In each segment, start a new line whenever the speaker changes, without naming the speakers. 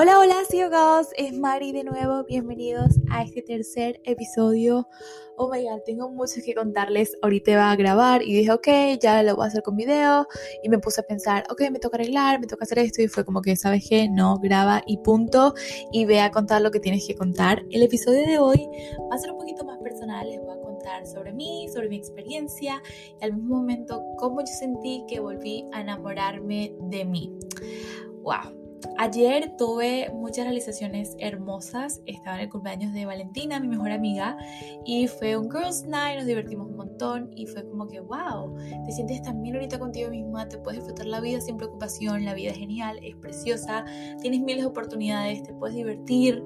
Hola, hola, girls, es Mari de nuevo. Bienvenidos a este tercer episodio. Oh my god, tengo mucho que contarles. Ahorita va a grabar y dije, ok, ya lo voy a hacer con video. Y me puse a pensar, ok, me toca arreglar, me toca hacer esto. Y fue como que, ¿sabes qué? No, graba y punto. Y ve a contar lo que tienes que contar. El episodio de hoy va a ser un poquito más personal. Les voy a contar sobre mí, sobre mi experiencia y al mismo momento cómo yo sentí que volví a enamorarme de mí. Wow Ayer tuve muchas realizaciones hermosas. Estaba en el cumpleaños de Valentina, mi mejor amiga, y fue un girls night, nos divertimos un montón y fue como que, wow, te sientes tan bien ahorita contigo misma, te puedes disfrutar la vida sin preocupación, la vida es genial, es preciosa, tienes miles de oportunidades, te puedes divertir.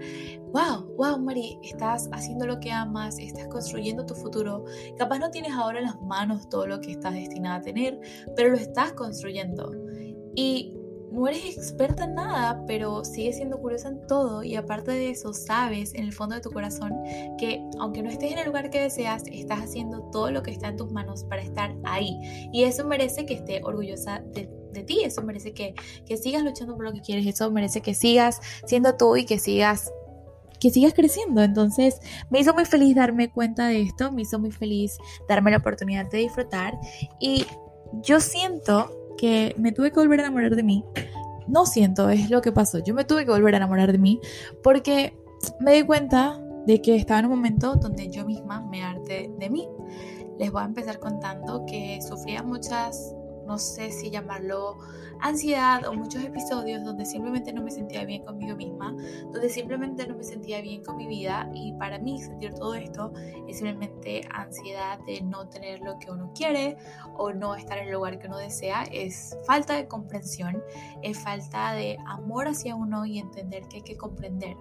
Wow, wow, Mari, estás haciendo lo que amas, estás construyendo tu futuro. Capaz no tienes ahora en las manos todo lo que estás destinada a tener, pero lo estás construyendo. Y no eres experta en nada, pero sigues siendo curiosa en todo y aparte de eso sabes en el fondo de tu corazón que aunque no estés en el lugar que deseas, estás haciendo todo lo que está en tus manos para estar ahí. Y eso merece que esté orgullosa de, ti, eso merece que, que sigas luchando por lo que quieres, eso merece que sigas siendo tú y que sigas que sigas creciendo. Entonces me hizo muy feliz darme cuenta de esto, me hizo muy feliz darme la oportunidad de disfrutar y yo siento que me tuve que volver a enamorar de mí. No siento, es lo que pasó. Yo me tuve que volver a enamorar de mí porque me di cuenta de que estaba en un momento donde yo misma me harté de mí. Les voy a empezar contando que sufría muchas no sé si llamarlo ansiedad o muchos episodios donde simplemente no me sentía bien conmigo misma, donde simplemente no me sentía bien con mi vida y para mí sentir todo esto es simplemente ansiedad de no tener lo que uno quiere o no estar en el lugar que uno desea, es falta de comprensión, es falta de amor hacia uno y entender que hay que comprender,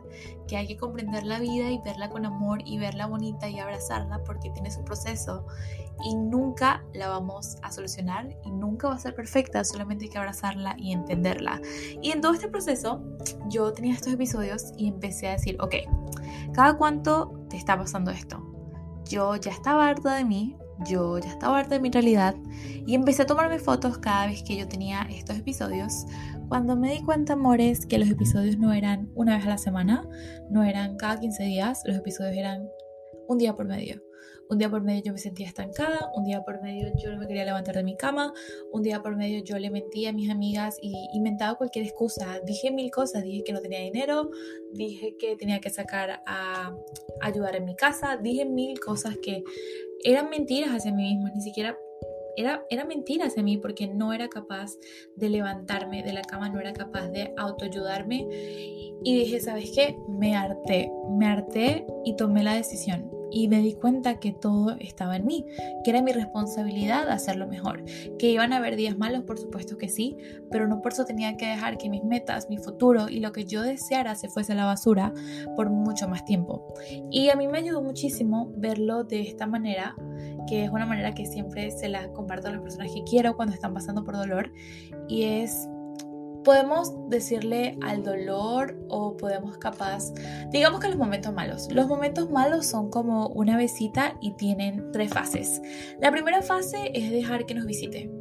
que hay que comprender la vida y verla con amor y verla bonita y abrazarla porque tiene su proceso y nunca la vamos a solucionar y nunca va a ser perfecta, solamente hay que abrazarla y entenderla. Y en todo este proceso yo tenía estos episodios y empecé a decir, ok, ¿cada cuánto te está pasando esto? Yo ya estaba harta de mí, yo ya estaba harta de mi realidad y empecé a tomarme fotos cada vez que yo tenía estos episodios. Cuando me di cuenta, amores, que los episodios no eran una vez a la semana, no eran cada 15 días, los episodios eran un día por medio. Un día por medio yo me sentía estancada, un día por medio yo no me quería levantar de mi cama, un día por medio yo le mentía a mis amigas y inventaba cualquier excusa. Dije mil cosas, dije que no tenía dinero, dije que tenía que sacar a ayudar en mi casa, dije mil cosas que eran mentiras hacia mí misma, ni siquiera era, era mentira hacia mí porque no era capaz de levantarme de la cama, no era capaz de autoayudarme. Y dije, ¿sabes qué? Me harté, me harté y tomé la decisión y me di cuenta que todo estaba en mí, que era mi responsabilidad hacerlo mejor, que iban a haber días malos, por supuesto que sí, pero no por eso tenía que dejar que mis metas, mi futuro y lo que yo deseara se fuese a la basura por mucho más tiempo. Y a mí me ayudó muchísimo verlo de esta manera, que es una manera que siempre se la comparto a las personas que quiero cuando están pasando por dolor, y es podemos decirle al dolor o podemos capaz, digamos que los momentos malos. Los momentos malos son como una visita y tienen tres fases. La primera fase es dejar que nos visite.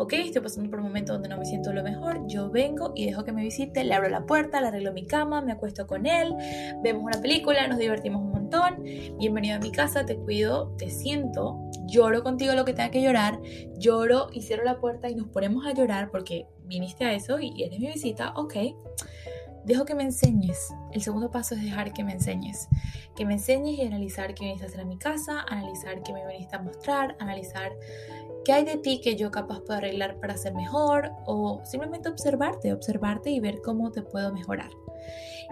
Ok, estoy pasando por un momento donde no me siento lo mejor, yo vengo y dejo que me visite, le abro la puerta, le arreglo mi cama, me acuesto con él, vemos una película, nos divertimos un montón, bienvenido a mi casa, te cuido, te siento, lloro contigo lo que tenga que llorar, lloro y cierro la puerta y nos ponemos a llorar porque viniste a eso y eres mi visita, ok. Dejo que me enseñes. El segundo paso es dejar que me enseñes. Que me enseñes y analizar qué viniste a hacer a mi casa, analizar qué me viniste a mostrar, analizar qué hay de ti que yo capaz puedo arreglar para ser mejor o simplemente observarte, observarte y ver cómo te puedo mejorar.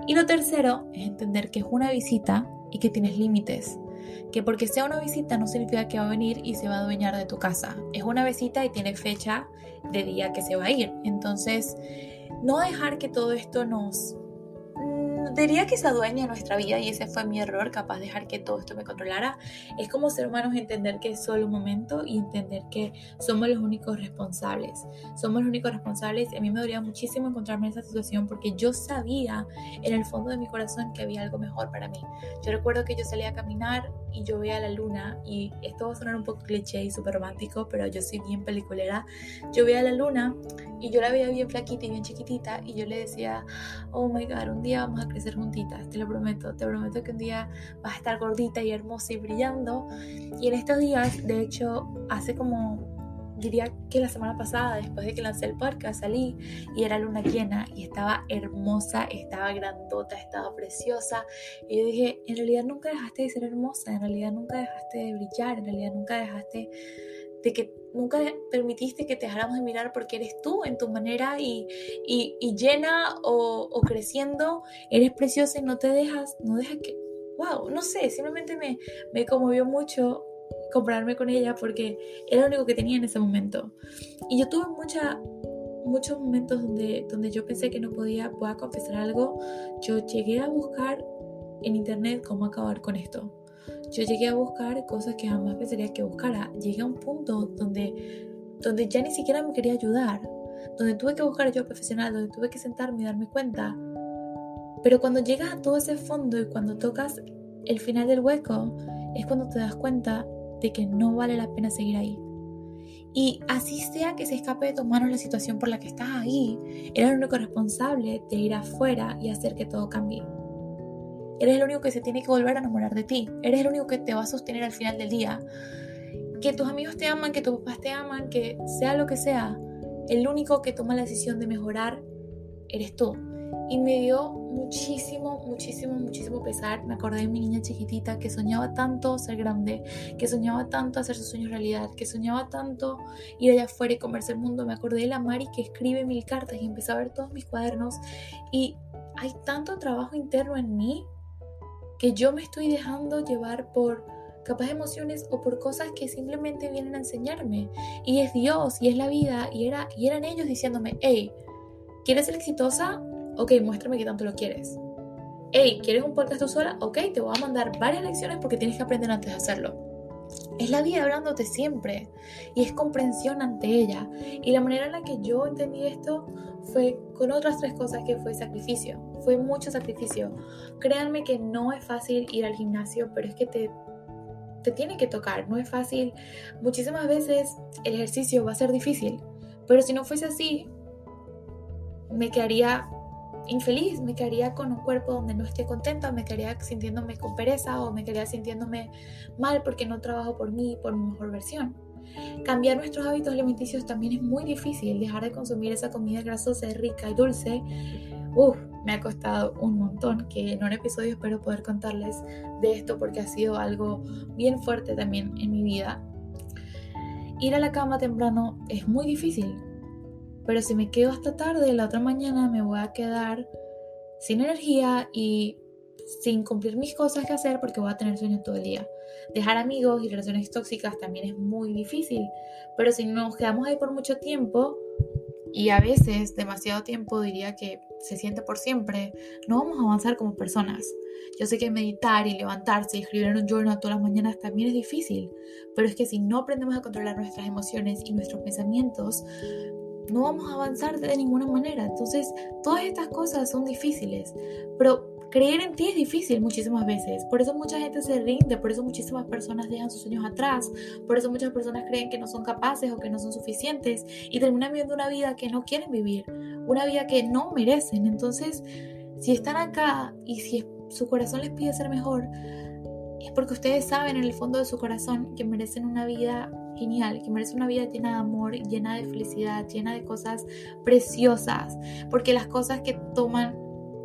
Y lo tercero es entender que es una visita y que tienes límites que porque sea una visita no significa que va a venir y se va a adueñar de tu casa. Es una visita y tiene fecha de día que se va a ir. Entonces, no dejar que todo esto nos diría que se adueña de nuestra vida y ese fue mi error, capaz de dejar que todo esto me controlara. Es como ser humanos entender que es solo un momento y entender que somos los únicos responsables. Somos los únicos responsables a mí me dolía muchísimo encontrarme en esa situación porque yo sabía en el fondo de mi corazón que había algo mejor para mí. Yo recuerdo que yo salía a caminar y yo veía la luna, y esto va a sonar un poco cliché y súper romántico, pero yo soy bien peliculera, yo veía la luna y yo la veía bien flaquita y bien chiquitita y yo le decía, oh my god, un día vamos a crecer juntitas, te lo prometo, te prometo que un día vas a estar gordita y hermosa y brillando. Y en estos días, de hecho, hace como diría que la semana pasada, después de que lancé el podcast, salí y era luna llena y estaba hermosa, estaba grandota, estaba preciosa. Y yo dije, en realidad nunca dejaste de ser hermosa, en realidad nunca dejaste de brillar, en realidad nunca dejaste de que nunca permitiste que te dejáramos de mirar porque eres tú en tu manera y, y, llena o, o, creciendo, eres preciosa y no te dejas, no dejas que, wow, no sé, simplemente me, me conmovió mucho compararme con ella porque era lo único que tenía en ese momento. Y yo tuve mucha, muchos momentos donde, donde yo pensé que no podía, voy a confesar algo, yo llegué a buscar en internet cómo acabar con esto. Yo llegué a buscar cosas que jamás pensaría que buscara. Llegué a un punto donde, donde ya ni siquiera me quería ayudar, donde tuve que buscar ayuda profesional, donde tuve que sentarme y darme cuenta. Pero cuando llegas a todo ese fondo y cuando tocas el final del hueco, es cuando te das cuenta de que no vale la pena seguir ahí. Y así sea que se escape de tus manos la situación por la que estás ahí, eres el único responsable de ir afuera y hacer que todo cambie. Eres el único que se tiene que volver a enamorar de ti. Eres el único que te va a sostener al final del día. Que tus amigos te aman, que tus papás te aman, que sea lo que sea, el único que toma la decisión de mejorar eres tú. Y me dio muchísimo, muchísimo, muchísimo pesar. Me acordé de mi niña chiquitita que soñaba tanto ser grande, que soñaba tanto hacer sus sueños realidad, que soñaba tanto ir allá afuera y comerse el mundo. Me acordé de la Mari que escribe mil cartas y empecé a ver todos mis cuadernos. Y hay tanto trabajo interno en mí que yo me estoy dejando llevar por capaz emociones o por cosas que simplemente vienen a enseñarme. Y es Dios y es la vida y, era, y eran ellos diciéndome, hey, ¿quieres ser exitosa? Ok, muéstrame qué tanto lo quieres. Hey, ¿quieres un podcast tú sola? Ok, te voy a mandar varias lecciones porque tienes que aprender antes de hacerlo. Es la vida hablándote siempre y es comprensión ante ella. Y la manera en la que yo entendí esto fue con otras tres cosas que fue sacrificio. Fue mucho sacrificio. Créanme que no es fácil ir al gimnasio, pero es que te, te tiene que tocar. No es fácil. Muchísimas veces el ejercicio va a ser difícil. Pero si no fuese así, me quedaría infeliz, me quedaría con un cuerpo donde no esté contenta, me quedaría sintiéndome con pereza o me quedaría sintiéndome mal porque no trabajo por mí, por mi mejor versión. Cambiar nuestros hábitos alimenticios también es muy difícil, dejar de consumir esa comida grasosa, rica y dulce. Uf, me ha costado un montón, que en un episodio espero poder contarles de esto porque ha sido algo bien fuerte también en mi vida. Ir a la cama temprano es muy difícil, pero si me quedo hasta tarde, la otra mañana me voy a quedar sin energía y sin cumplir mis cosas que hacer porque voy a tener sueño todo el día. Dejar amigos y relaciones tóxicas también es muy difícil, pero si nos quedamos ahí por mucho tiempo, y a veces demasiado tiempo diría que se siente por siempre, no vamos a avanzar como personas. Yo sé que meditar y levantarse y escribir en un journal todas las mañanas también es difícil, pero es que si no aprendemos a controlar nuestras emociones y nuestros pensamientos, no vamos a avanzar de ninguna manera. Entonces, todas estas cosas son difíciles, pero creer en ti es difícil muchísimas veces. Por eso mucha gente se rinde, por eso muchísimas personas dejan sus sueños atrás, por eso muchas personas creen que no son capaces o que no son suficientes y terminan viviendo una vida que no quieren vivir, una vida que no merecen. Entonces, si están acá y si su corazón les pide ser mejor, es porque ustedes saben en el fondo de su corazón que merecen una vida genial, que merece una vida llena de amor, llena de felicidad, llena de cosas preciosas, porque las cosas que toman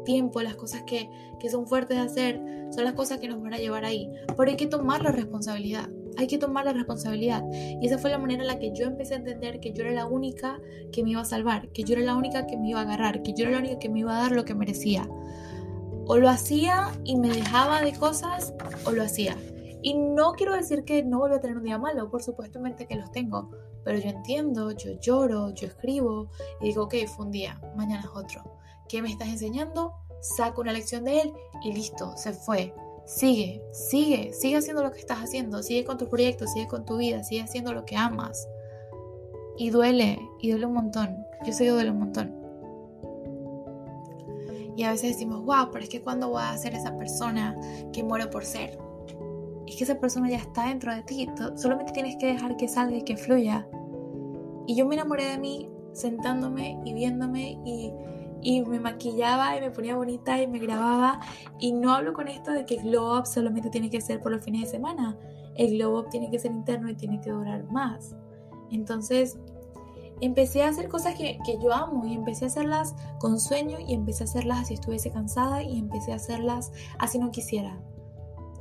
tiempo, las cosas que, que son fuertes de hacer, son las cosas que nos van a llevar ahí. Pero hay que tomar la responsabilidad, hay que tomar la responsabilidad. Y esa fue la manera en la que yo empecé a entender que yo era la única que me iba a salvar, que yo era la única que me iba a agarrar, que yo era la única que me iba a dar lo que merecía. O lo hacía y me dejaba de cosas, o lo hacía. Y no quiero decir que no vuelva a tener un día malo, por supuesto que los tengo, pero yo entiendo, yo lloro, yo escribo y digo, ok, fue un día, mañana es otro. ¿Qué me estás enseñando? Saco una lección de él y listo, se fue. Sigue, sigue, sigue haciendo lo que estás haciendo, sigue con tu proyecto, sigue con tu vida, sigue haciendo lo que amas. Y duele, y duele un montón. Yo sé que duele un montón. Y a veces decimos, wow, pero es que cuando voy a ser esa persona que muero por ser es que esa persona ya está dentro de ti. Solamente tienes que dejar que salga y que fluya. Y yo me enamoré de mí sentándome y viéndome y, y me maquillaba y me ponía bonita y me grababa. Y no hablo con esto de que el glow up solamente tiene que ser por los fines de semana. El glow up tiene que ser interno y tiene que durar más. Entonces, empecé a hacer cosas que, que, yo amo y empecé a hacerlas con sueño y empecé a hacerlas así estuviese cansada y empecé a hacerlas así no quisiera.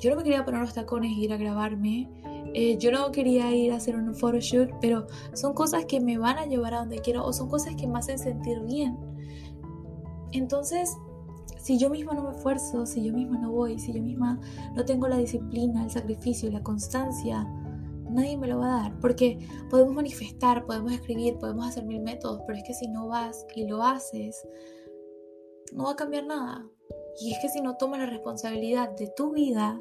Yo no me quería poner los tacones e ir a grabarme. Eh, yo no quería ir a hacer un photoshoot, pero son cosas que me van a llevar a donde quiero o son cosas que me hacen sentir bien. Entonces, si yo misma no me esfuerzo, si yo misma no voy, si yo misma no tengo la disciplina, el sacrificio, la constancia, nadie me lo va a dar. Porque podemos manifestar, podemos escribir, podemos hacer mil métodos, pero es que si no vas y lo haces, no va a cambiar nada. Y es que si no tomas la responsabilidad de tu vida,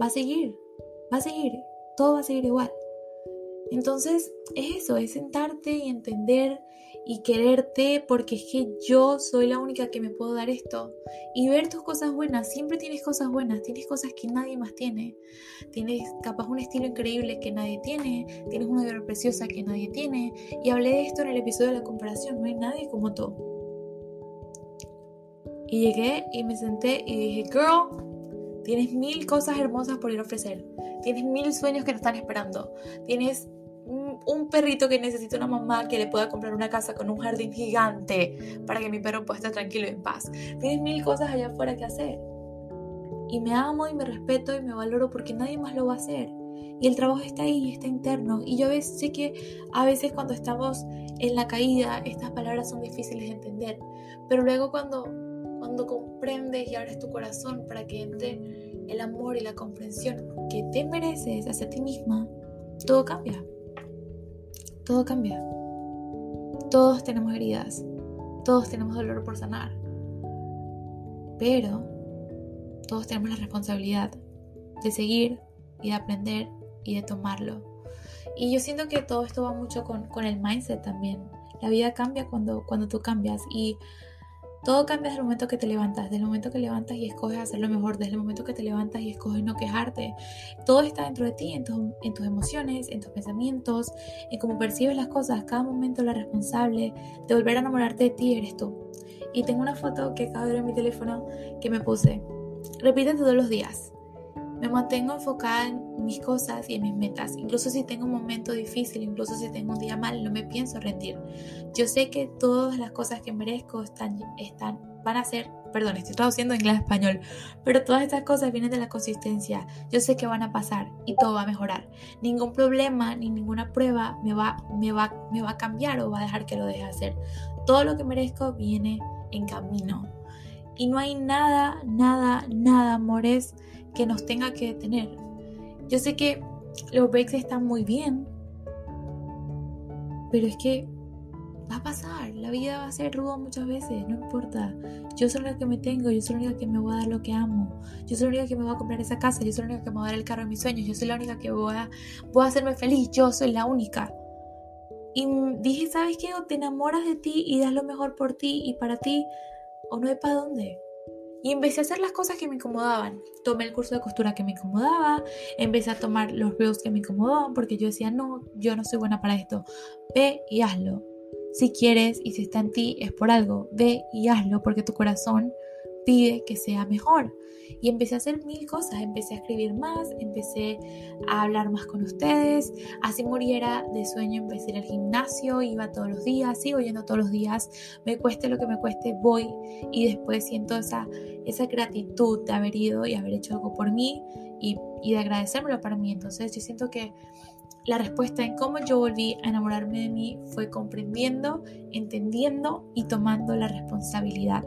va a seguir, va a seguir, todo va a seguir igual. Entonces es eso, es sentarte y entender y quererte porque es que yo soy la única que me puedo dar esto. Y ver tus cosas buenas, siempre tienes cosas buenas, tienes cosas que nadie más tiene. Tienes capaz un estilo increíble que nadie tiene, tienes una vida preciosa que nadie tiene. Y hablé de esto en el episodio de la comparación, no hay nadie como tú. Y llegué y me senté y dije, girl, tienes mil cosas hermosas por ir a ofrecer. Tienes mil sueños que te están esperando. Tienes un perrito que necesita una mamá que le pueda comprar una casa con un jardín gigante para que mi perro pueda estar tranquilo y en paz. Tienes mil cosas allá afuera que hacer. Y me amo y me respeto y me valoro porque nadie más lo va a hacer. Y el trabajo está ahí, está interno. Y yo sé que a veces cuando estamos en la caída, estas palabras son difíciles de entender. Pero luego cuando, cuando comprendes y abres tu corazón para que entre el amor y la comprensión que te mereces hacia ti misma, todo cambia todo cambia. Todos tenemos heridas, todos tenemos dolor por sanar, pero todos tenemos la responsabilidad de seguir y de aprender y de tomarlo. Y yo siento que todo esto va mucho con, con el mindset también. La vida cambia cuando, cuando tú cambias y todo cambia desde el momento que te levantas, desde el momento que levantas y escoges hacerlo mejor, desde el momento que te levantas y escoges no quejarte. Todo está dentro de ti, en, en tus emociones, en tus pensamientos, en cómo percibes las cosas. Cada momento la responsable de volver a enamorarte de ti eres tú. Y tengo una foto que acabo de ver en mi teléfono que me puse. Repite todos los días. Me mantengo enfocada en mis cosas y en mis metas. Incluso si tengo un momento difícil, incluso si tengo un día mal, no me pienso rendir. Yo sé que todas las cosas que merezco están, están, van a ser, perdón, estoy traduciendo inglés español, pero todas estas cosas vienen de la consistencia. Yo sé que van a pasar y todo va a mejorar. Ningún problema ni ninguna prueba me va, me va, me va a cambiar o va a dejar que lo deje hacer. Todo lo que merezco viene en camino. Y no hay nada, nada, nada, amores, que nos tenga que detener. Yo sé que los breaks están muy bien, pero es que va a pasar, la vida va a ser ruda muchas veces, no importa. Yo soy la única que me tengo, yo soy la única que me voy a dar lo que amo, yo soy la única que me voy a comprar esa casa, yo soy la única que me voy a dar el carro de mis sueños, yo soy la única que voy a, voy a hacerme feliz, yo soy la única. Y dije, ¿sabes qué? O te enamoras de ti y das lo mejor por ti y para ti, o no hay para dónde. Y empecé a hacer las cosas que me incomodaban. Tomé el curso de costura que me incomodaba, empecé a tomar los reels que me incomodaban porque yo decía, no, yo no soy buena para esto. Ve y hazlo. Si quieres y si está en ti es por algo. Ve y hazlo porque tu corazón pide que sea mejor. Y empecé a hacer mil cosas, empecé a escribir más, empecé a hablar más con ustedes, así muriera de sueño, empecé a al gimnasio, iba todos los días, sigo yendo todos los días, me cueste lo que me cueste, voy y después siento esa, esa gratitud de haber ido y haber hecho algo por mí y, y de agradecérmelo para mí. Entonces yo siento que la respuesta en cómo yo volví a enamorarme de mí fue comprendiendo, entendiendo y tomando la responsabilidad.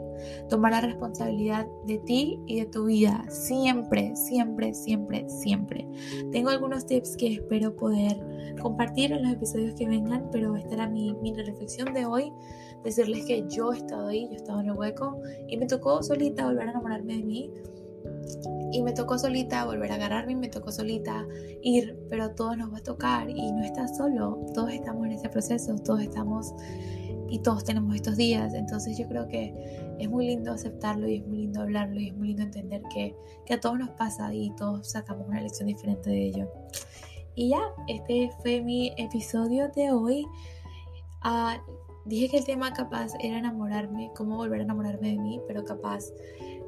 Tomar la responsabilidad de ti y de tu vida. Siempre, siempre, siempre, siempre. Tengo algunos tips que espero poder compartir en los episodios que vengan, pero esta era mi, mi reflexión de hoy. Decirles que yo he estado ahí, yo he estado en el hueco y me tocó solita volver a enamorarme de mí Y me tocó solita volver a agarrarme y me tocó solita ir, pero a todos nos va a tocar y no estás solo, todos estamos en ese proceso, todos estamos y todos tenemos estos días, entonces yo creo que es muy lindo aceptarlo y es muy lindo hablarlo y es muy lindo entender que, que a todos nos pasa y todos sacamos una lección diferente de ello. Y ya, este fue mi episodio de hoy. Uh, dije que el tema capaz era enamorarme, cómo volver a enamorarme de mí, pero capaz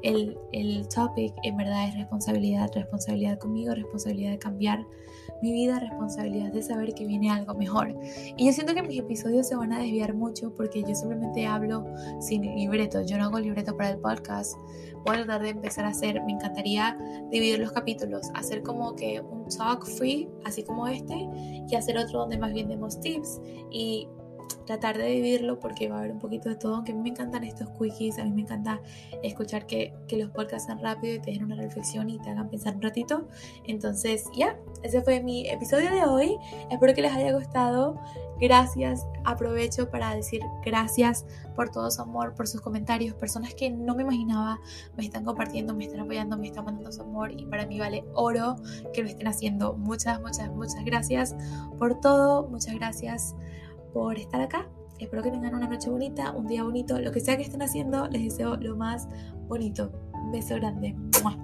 el, el topic en verdad es responsabilidad, responsabilidad conmigo, responsabilidad de cambiar mi vida, responsabilidad de saber que viene algo mejor. Y yo siento que mis episodios se van a desviar mucho porque yo simplemente hablo sin libreto, yo no hago libreto para el podcast. Voy a tratar de empezar a hacer, me encantaría dividir los capítulos, hacer como que un talk free, así como este, y hacer otro donde más bien demos tips y tratar de vivirlo porque va a haber un poquito de todo, aunque a mí me encantan estos quickies, a mí me encanta escuchar que, que los podcasts sean rápido y te den una reflexión y te hagan pensar un ratito. Entonces, ya, ese fue mi episodio de hoy. Espero que les haya gustado. Gracias, aprovecho para decir gracias por todo su amor, por sus comentarios, personas que no me imaginaba me están compartiendo, me están apoyando, me están mandando su amor y para mí vale oro que lo estén haciendo. Muchas, muchas, muchas gracias por todo, muchas gracias por estar acá. Espero que tengan una noche bonita, un día bonito, lo que sea que estén haciendo, les deseo lo más bonito. Un beso grande. ¡Mua!